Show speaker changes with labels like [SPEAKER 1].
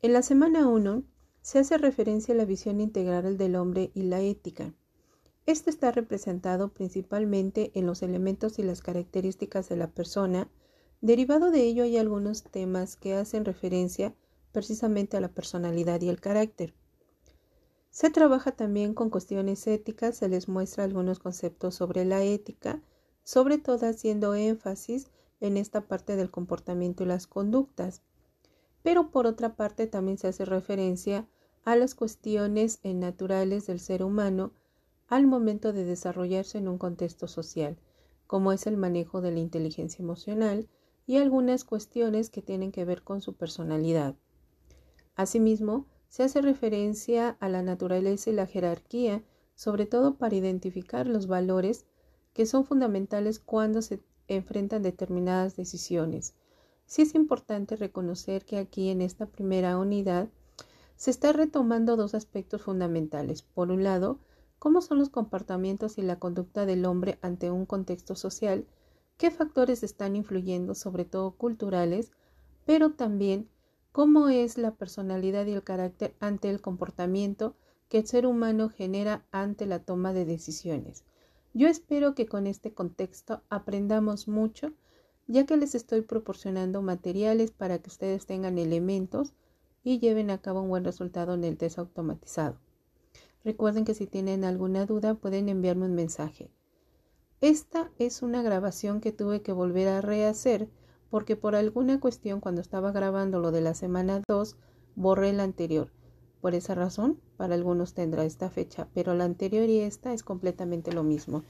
[SPEAKER 1] En la semana 1 se hace referencia a la visión integral del hombre y la ética. Este está representado principalmente en los elementos y las características de la persona. Derivado de ello hay algunos temas que hacen referencia precisamente a la personalidad y el carácter. Se trabaja también con cuestiones éticas, se les muestra algunos conceptos sobre la ética, sobre todo haciendo énfasis en esta parte del comportamiento y las conductas. Pero por otra parte también se hace referencia a las cuestiones naturales del ser humano al momento de desarrollarse en un contexto social, como es el manejo de la inteligencia emocional y algunas cuestiones que tienen que ver con su personalidad. Asimismo, se hace referencia a la naturaleza y la jerarquía, sobre todo para identificar los valores que son fundamentales cuando se enfrentan determinadas decisiones. Sí es importante reconocer que aquí en esta primera unidad se está retomando dos aspectos fundamentales. Por un lado, cómo son los comportamientos y la conducta del hombre ante un contexto social, qué factores están influyendo, sobre todo culturales, pero también cómo es la personalidad y el carácter ante el comportamiento que el ser humano genera ante la toma de decisiones. Yo espero que con este contexto aprendamos mucho, ya que les estoy proporcionando materiales para que ustedes tengan elementos y lleven a cabo un buen resultado en el test automatizado. Recuerden que si tienen alguna duda pueden enviarme un mensaje. Esta es una grabación que tuve que volver a rehacer porque por alguna cuestión cuando estaba grabando lo de la semana 2 borré la anterior. Por esa razón, para algunos tendrá esta fecha, pero la anterior y esta es completamente lo mismo.